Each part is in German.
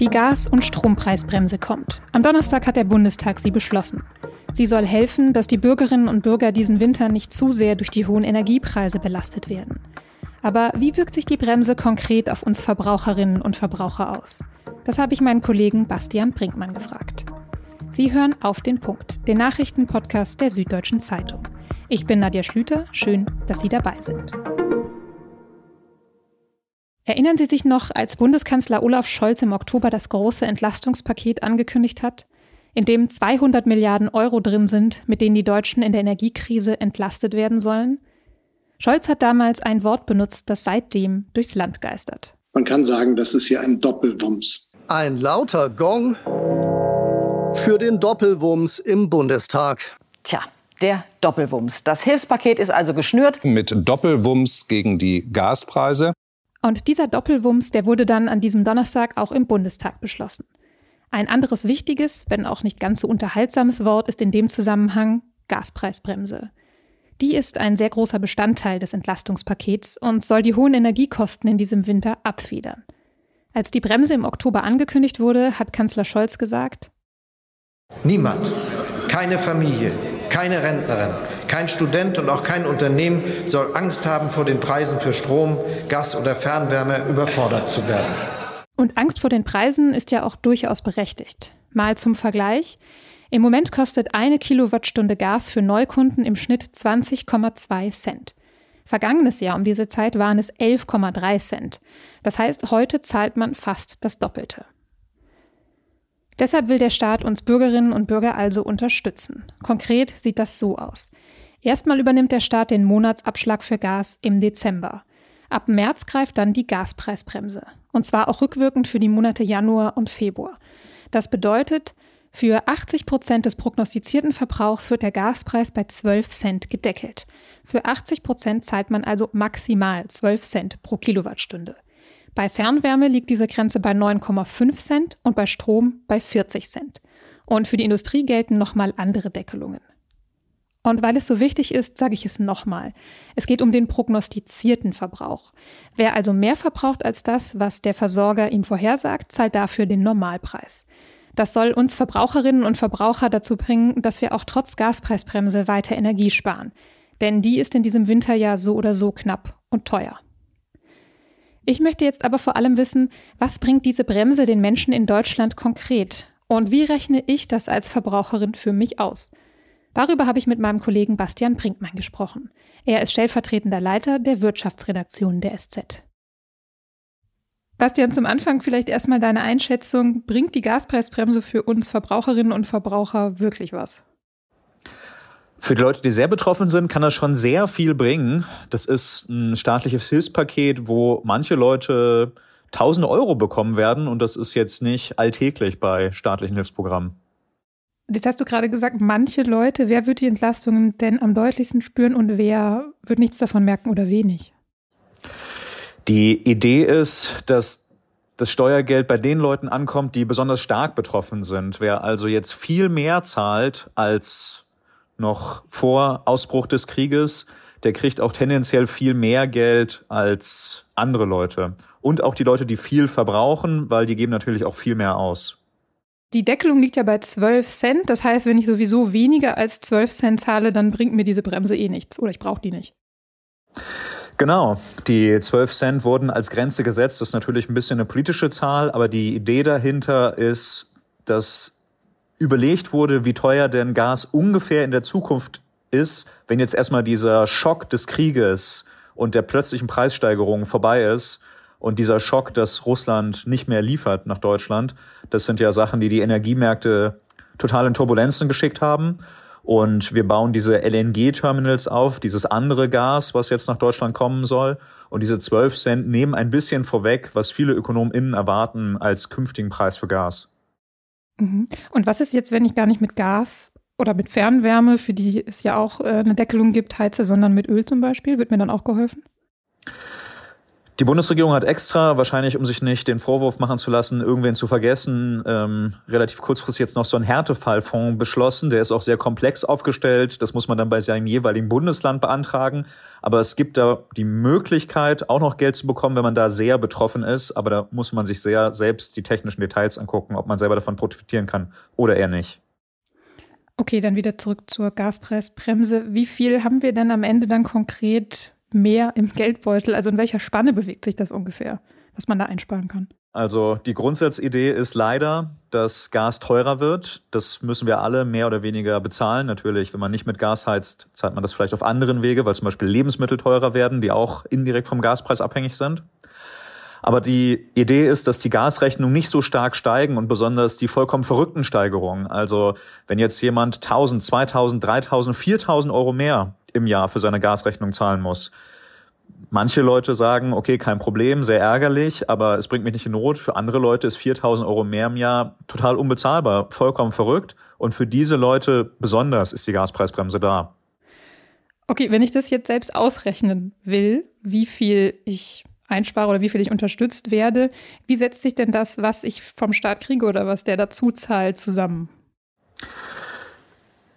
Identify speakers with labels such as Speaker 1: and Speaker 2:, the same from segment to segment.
Speaker 1: Die Gas- und Strompreisbremse kommt. Am Donnerstag hat der Bundestag sie beschlossen. Sie soll helfen, dass die Bürgerinnen und Bürger diesen Winter nicht zu sehr durch die hohen Energiepreise belastet werden. Aber wie wirkt sich die Bremse konkret auf uns Verbraucherinnen und Verbraucher aus? Das habe ich meinen Kollegen Bastian Brinkmann gefragt. Sie hören auf den Punkt, den Nachrichtenpodcast der Süddeutschen Zeitung. Ich bin Nadja Schlüter, schön, dass Sie dabei sind. Erinnern Sie sich noch, als Bundeskanzler Olaf Scholz im Oktober das große Entlastungspaket angekündigt hat, in dem 200 Milliarden Euro drin sind, mit denen die Deutschen in der Energiekrise entlastet werden sollen? Scholz hat damals ein Wort benutzt, das seitdem durchs Land geistert.
Speaker 2: Man kann sagen, das ist hier ein Doppelwumms.
Speaker 3: Ein lauter Gong für den Doppelwumms im Bundestag.
Speaker 4: Tja, der Doppelwumms. Das Hilfspaket ist also geschnürt.
Speaker 5: Mit Doppelwumms gegen die Gaspreise.
Speaker 1: Und dieser Doppelwumms, der wurde dann an diesem Donnerstag auch im Bundestag beschlossen. Ein anderes wichtiges, wenn auch nicht ganz so unterhaltsames Wort ist in dem Zusammenhang Gaspreisbremse. Die ist ein sehr großer Bestandteil des Entlastungspakets und soll die hohen Energiekosten in diesem Winter abfedern. Als die Bremse im Oktober angekündigt wurde, hat Kanzler Scholz gesagt,
Speaker 6: Niemand, keine Familie, keine Rentnerin, kein Student und auch kein Unternehmen soll Angst haben, vor den Preisen für Strom, Gas oder Fernwärme überfordert zu werden.
Speaker 1: Und Angst vor den Preisen ist ja auch durchaus berechtigt. Mal zum Vergleich. Im Moment kostet eine Kilowattstunde Gas für Neukunden im Schnitt 20,2 Cent. Vergangenes Jahr um diese Zeit waren es 11,3 Cent. Das heißt, heute zahlt man fast das Doppelte. Deshalb will der Staat uns Bürgerinnen und Bürger also unterstützen. Konkret sieht das so aus. Erstmal übernimmt der Staat den Monatsabschlag für Gas im Dezember. Ab März greift dann die Gaspreisbremse. Und zwar auch rückwirkend für die Monate Januar und Februar. Das bedeutet, für 80 Prozent des prognostizierten Verbrauchs wird der Gaspreis bei 12 Cent gedeckelt. Für 80 Prozent zahlt man also maximal 12 Cent pro Kilowattstunde. Bei Fernwärme liegt diese Grenze bei 9,5 Cent und bei Strom bei 40 Cent. Und für die Industrie gelten nochmal andere Deckelungen. Und weil es so wichtig ist, sage ich es nochmal. Es geht um den prognostizierten Verbrauch. Wer also mehr verbraucht als das, was der Versorger ihm vorhersagt, zahlt dafür den Normalpreis. Das soll uns Verbraucherinnen und Verbraucher dazu bringen, dass wir auch trotz Gaspreisbremse weiter Energie sparen. Denn die ist in diesem Winter ja so oder so knapp und teuer. Ich möchte jetzt aber vor allem wissen, was bringt diese Bremse den Menschen in Deutschland konkret? Und wie rechne ich das als Verbraucherin für mich aus? Darüber habe ich mit meinem Kollegen Bastian Brinkmann gesprochen. Er ist stellvertretender Leiter der Wirtschaftsredaktion der SZ. Bastian, zum Anfang vielleicht erstmal deine Einschätzung. Bringt die Gaspreisbremse für uns Verbraucherinnen und Verbraucher wirklich was?
Speaker 7: Für die Leute, die sehr betroffen sind, kann das schon sehr viel bringen. Das ist ein staatliches Hilfspaket, wo manche Leute tausende Euro bekommen werden und das ist jetzt nicht alltäglich bei staatlichen Hilfsprogrammen.
Speaker 1: Jetzt hast du gerade gesagt, manche Leute, wer wird die Entlastungen denn am deutlichsten spüren und wer wird nichts davon merken oder wenig?
Speaker 7: Die Idee ist, dass das Steuergeld bei den Leuten ankommt, die besonders stark betroffen sind. Wer also jetzt viel mehr zahlt als noch vor Ausbruch des Krieges, der kriegt auch tendenziell viel mehr Geld als andere Leute. Und auch die Leute, die viel verbrauchen, weil die geben natürlich auch viel mehr aus.
Speaker 1: Die Deckelung liegt ja bei 12 Cent. Das heißt, wenn ich sowieso weniger als 12 Cent zahle, dann bringt mir diese Bremse eh nichts oder ich brauche die nicht.
Speaker 7: Genau, die 12 Cent wurden als Grenze gesetzt. Das ist natürlich ein bisschen eine politische Zahl, aber die Idee dahinter ist, dass überlegt wurde, wie teuer denn Gas ungefähr in der Zukunft ist, wenn jetzt erstmal dieser Schock des Krieges und der plötzlichen Preissteigerung vorbei ist und dieser Schock, dass Russland nicht mehr liefert nach Deutschland, das sind ja Sachen, die die Energiemärkte total in Turbulenzen geschickt haben. Und wir bauen diese LNG-Terminals auf, dieses andere Gas, was jetzt nach Deutschland kommen soll. Und diese 12 Cent nehmen ein bisschen vorweg, was viele ÖkonomInnen erwarten als künftigen Preis für Gas.
Speaker 1: Mhm. Und was ist jetzt, wenn ich gar nicht mit Gas oder mit Fernwärme, für die es ja auch äh, eine Deckelung gibt, heize, sondern mit Öl zum Beispiel? Wird mir dann auch geholfen?
Speaker 7: Die Bundesregierung hat extra, wahrscheinlich um sich nicht den Vorwurf machen zu lassen, irgendwen zu vergessen, ähm, relativ kurzfristig jetzt noch so einen Härtefallfonds beschlossen. Der ist auch sehr komplex aufgestellt. Das muss man dann bei seinem jeweiligen Bundesland beantragen. Aber es gibt da die Möglichkeit, auch noch Geld zu bekommen, wenn man da sehr betroffen ist. Aber da muss man sich sehr selbst die technischen Details angucken, ob man selber davon profitieren kann oder eher nicht.
Speaker 1: Okay, dann wieder zurück zur Gaspreisbremse. Wie viel haben wir denn am Ende dann konkret mehr im Geldbeutel? Also in welcher Spanne bewegt sich das ungefähr, was man da einsparen kann?
Speaker 7: Also die Grundsatzidee ist leider, dass Gas teurer wird. Das müssen wir alle mehr oder weniger bezahlen. Natürlich, wenn man nicht mit Gas heizt, zahlt man das vielleicht auf anderen Wege, weil zum Beispiel Lebensmittel teurer werden, die auch indirekt vom Gaspreis abhängig sind. Aber die Idee ist, dass die Gasrechnungen nicht so stark steigen und besonders die vollkommen verrückten Steigerungen. Also wenn jetzt jemand 1000, 2000, 3000, 4000 Euro mehr im Jahr für seine Gasrechnung zahlen muss. Manche Leute sagen, okay, kein Problem, sehr ärgerlich, aber es bringt mich nicht in Not. Für andere Leute ist 4000 Euro mehr im Jahr total unbezahlbar, vollkommen verrückt. Und für diese Leute besonders ist die Gaspreisbremse da.
Speaker 1: Okay, wenn ich das jetzt selbst ausrechnen will, wie viel ich einspare oder wie viel ich unterstützt werde, wie setzt sich denn das, was ich vom Staat kriege oder was der dazu zahlt, zusammen?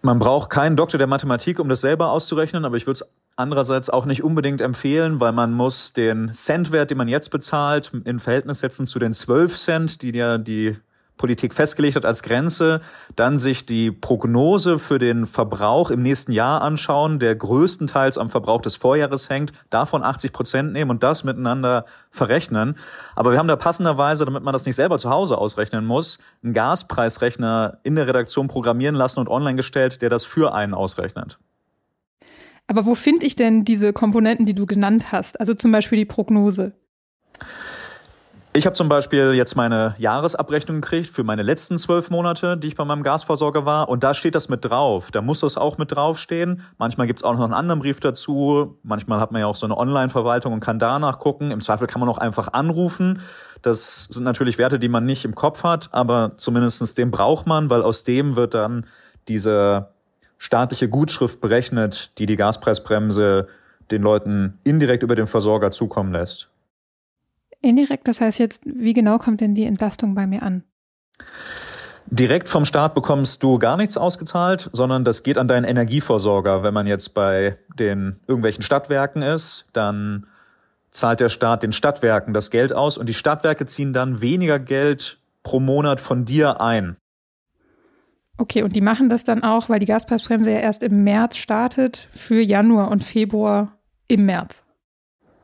Speaker 7: Man braucht keinen Doktor der Mathematik, um das selber auszurechnen, aber ich würde es andererseits auch nicht unbedingt empfehlen, weil man muss den Centwert, den man jetzt bezahlt, in Verhältnis setzen zu den 12 Cent, die ja die Politik festgelegt hat als Grenze, dann sich die Prognose für den Verbrauch im nächsten Jahr anschauen, der größtenteils am Verbrauch des Vorjahres hängt, davon 80 Prozent nehmen und das miteinander verrechnen. Aber wir haben da passenderweise, damit man das nicht selber zu Hause ausrechnen muss, einen Gaspreisrechner in der Redaktion programmieren lassen und online gestellt, der das für einen ausrechnet.
Speaker 1: Aber wo finde ich denn diese Komponenten, die du genannt hast? Also zum Beispiel die Prognose.
Speaker 7: Ich habe zum Beispiel jetzt meine Jahresabrechnung gekriegt für meine letzten zwölf Monate, die ich bei meinem Gasversorger war. Und da steht das mit drauf. Da muss das auch mit draufstehen. Manchmal gibt's auch noch einen anderen Brief dazu. Manchmal hat man ja auch so eine Online-Verwaltung und kann da nachgucken. Im Zweifel kann man auch einfach anrufen. Das sind natürlich Werte, die man nicht im Kopf hat, aber zumindestens den braucht man, weil aus dem wird dann diese staatliche Gutschrift berechnet, die die Gaspreisbremse den Leuten indirekt über den Versorger zukommen lässt.
Speaker 1: Indirekt, das heißt jetzt, wie genau kommt denn die Entlastung bei mir an?
Speaker 7: Direkt vom Staat bekommst du gar nichts ausgezahlt, sondern das geht an deinen Energieversorger. Wenn man jetzt bei den irgendwelchen Stadtwerken ist, dann zahlt der Staat den Stadtwerken das Geld aus und die Stadtwerke ziehen dann weniger Geld pro Monat von dir ein.
Speaker 1: Okay, und die machen das dann auch, weil die Gaspreisbremse ja erst im März startet, für Januar und Februar im März.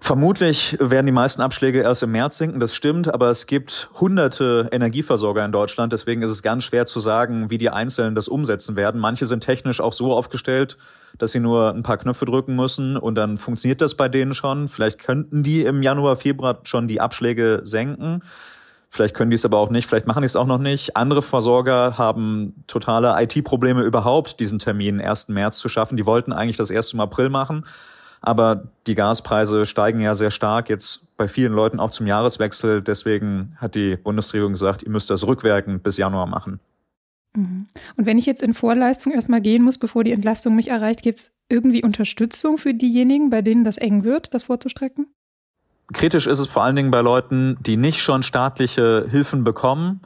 Speaker 7: Vermutlich werden die meisten Abschläge erst im März sinken, das stimmt, aber es gibt hunderte Energieversorger in Deutschland, deswegen ist es ganz schwer zu sagen, wie die Einzelnen das umsetzen werden. Manche sind technisch auch so aufgestellt, dass sie nur ein paar Knöpfe drücken müssen und dann funktioniert das bei denen schon. Vielleicht könnten die im Januar, Februar schon die Abschläge senken. Vielleicht können die es aber auch nicht, vielleicht machen die es auch noch nicht. Andere Versorger haben totale IT-Probleme überhaupt, diesen Termin 1. März zu schaffen. Die wollten eigentlich das erst im April machen aber die Gaspreise steigen ja sehr stark jetzt bei vielen Leuten auch zum Jahreswechsel. Deswegen hat die Bundesregierung gesagt, ihr müsst das rückwirkend bis Januar machen.
Speaker 1: Mhm. Und wenn ich jetzt in Vorleistung erstmal gehen muss, bevor die Entlastung mich erreicht, gibt es irgendwie Unterstützung für diejenigen, bei denen das eng wird, das vorzustrecken?
Speaker 7: Kritisch ist es vor allen Dingen bei Leuten, die nicht schon staatliche Hilfen bekommen,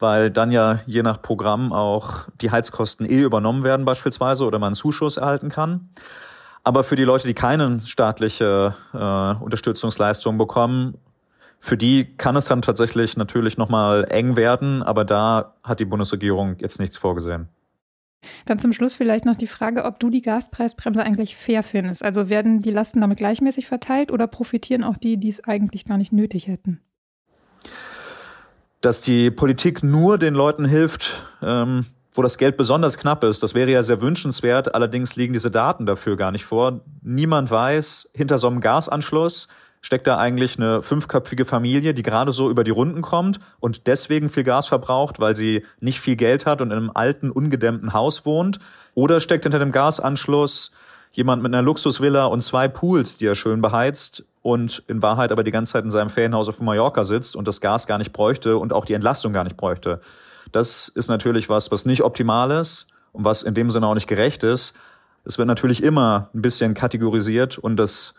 Speaker 7: weil dann ja je nach Programm auch die Heizkosten eh übernommen werden beispielsweise oder man einen Zuschuss erhalten kann. Aber für die Leute, die keine staatliche äh, Unterstützungsleistung bekommen, für die kann es dann tatsächlich natürlich nochmal eng werden, aber da hat die Bundesregierung jetzt nichts vorgesehen.
Speaker 1: Dann zum Schluss vielleicht noch die Frage, ob du die Gaspreisbremse eigentlich fair findest. Also werden die Lasten damit gleichmäßig verteilt oder profitieren auch die, die es eigentlich gar nicht nötig hätten?
Speaker 7: Dass die Politik nur den Leuten hilft, ähm, wo das Geld besonders knapp ist. Das wäre ja sehr wünschenswert, allerdings liegen diese Daten dafür gar nicht vor. Niemand weiß, hinter so einem Gasanschluss steckt da eigentlich eine fünfköpfige Familie, die gerade so über die Runden kommt und deswegen viel Gas verbraucht, weil sie nicht viel Geld hat und in einem alten, ungedämmten Haus wohnt. Oder steckt hinter dem Gasanschluss jemand mit einer Luxusvilla und zwei Pools, die er schön beheizt und in Wahrheit aber die ganze Zeit in seinem Ferienhaus auf Mallorca sitzt und das Gas gar nicht bräuchte und auch die Entlastung gar nicht bräuchte. Das ist natürlich was, was nicht optimal ist und was in dem Sinne auch nicht gerecht ist. Es wird natürlich immer ein bisschen kategorisiert und das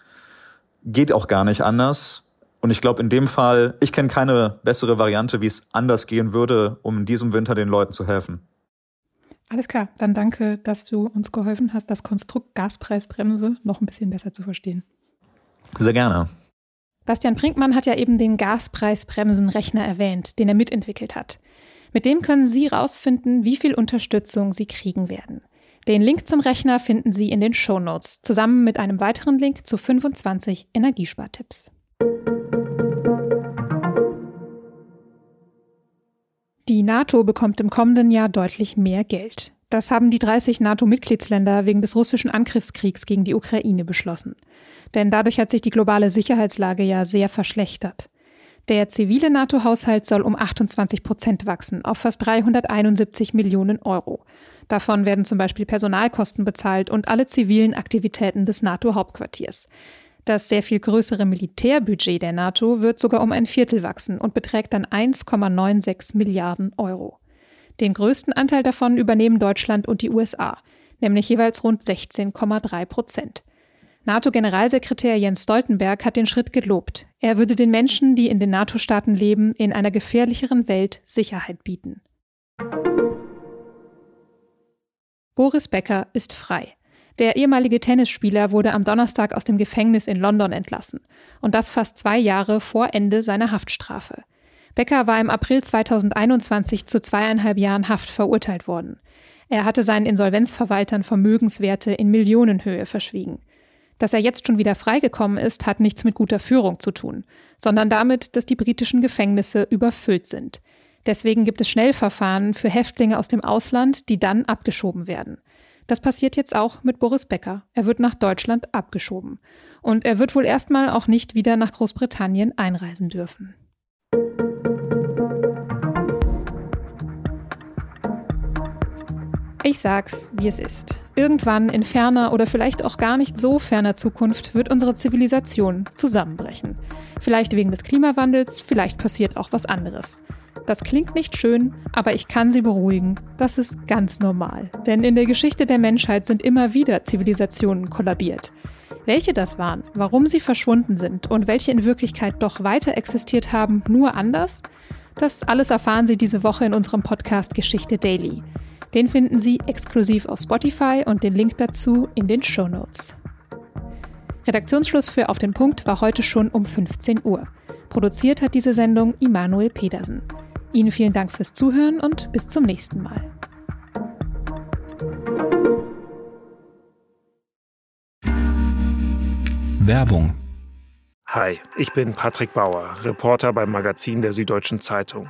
Speaker 7: geht auch gar nicht anders. Und ich glaube, in dem Fall, ich kenne keine bessere Variante, wie es anders gehen würde, um in diesem Winter den Leuten zu helfen.
Speaker 1: Alles klar, dann danke, dass du uns geholfen hast, das Konstrukt Gaspreisbremse noch ein bisschen besser zu verstehen.
Speaker 7: Sehr gerne.
Speaker 1: Bastian Brinkmann hat ja eben den Gaspreisbremsenrechner erwähnt, den er mitentwickelt hat. Mit dem können Sie rausfinden, wie viel Unterstützung Sie kriegen werden. Den Link zum Rechner finden Sie in den Show Notes, zusammen mit einem weiteren Link zu 25 Energiespartipps. Die NATO bekommt im kommenden Jahr deutlich mehr Geld. Das haben die 30 NATO-Mitgliedsländer wegen des russischen Angriffskriegs gegen die Ukraine beschlossen. Denn dadurch hat sich die globale Sicherheitslage ja sehr verschlechtert. Der zivile NATO-Haushalt soll um 28 Prozent wachsen, auf fast 371 Millionen Euro. Davon werden zum Beispiel Personalkosten bezahlt und alle zivilen Aktivitäten des NATO-Hauptquartiers. Das sehr viel größere Militärbudget der NATO wird sogar um ein Viertel wachsen und beträgt dann 1,96 Milliarden Euro. Den größten Anteil davon übernehmen Deutschland und die USA, nämlich jeweils rund 16,3 Prozent. NATO-Generalsekretär Jens Stoltenberg hat den Schritt gelobt. Er würde den Menschen, die in den NATO-Staaten leben, in einer gefährlicheren Welt Sicherheit bieten. Boris Becker ist frei. Der ehemalige Tennisspieler wurde am Donnerstag aus dem Gefängnis in London entlassen. Und das fast zwei Jahre vor Ende seiner Haftstrafe. Becker war im April 2021 zu zweieinhalb Jahren Haft verurteilt worden. Er hatte seinen Insolvenzverwaltern Vermögenswerte in Millionenhöhe verschwiegen. Dass er jetzt schon wieder freigekommen ist, hat nichts mit guter Führung zu tun, sondern damit, dass die britischen Gefängnisse überfüllt sind. Deswegen gibt es Schnellverfahren für Häftlinge aus dem Ausland, die dann abgeschoben werden. Das passiert jetzt auch mit Boris Becker. Er wird nach Deutschland abgeschoben. Und er wird wohl erstmal auch nicht wieder nach Großbritannien einreisen dürfen. Ich sag's, wie es ist. Irgendwann in ferner oder vielleicht auch gar nicht so ferner Zukunft wird unsere Zivilisation zusammenbrechen. Vielleicht wegen des Klimawandels, vielleicht passiert auch was anderes. Das klingt nicht schön, aber ich kann Sie beruhigen, das ist ganz normal. Denn in der Geschichte der Menschheit sind immer wieder Zivilisationen kollabiert. Welche das waren, warum sie verschwunden sind und welche in Wirklichkeit doch weiter existiert haben, nur anders, das alles erfahren Sie diese Woche in unserem Podcast Geschichte Daily. Den finden Sie exklusiv auf Spotify und den Link dazu in den Show Notes. Redaktionsschluss für Auf den Punkt war heute schon um 15 Uhr. Produziert hat diese Sendung Immanuel Pedersen. Ihnen vielen Dank fürs Zuhören und bis zum nächsten Mal.
Speaker 8: Werbung.
Speaker 9: Hi, ich bin Patrick Bauer, Reporter beim Magazin der Süddeutschen Zeitung.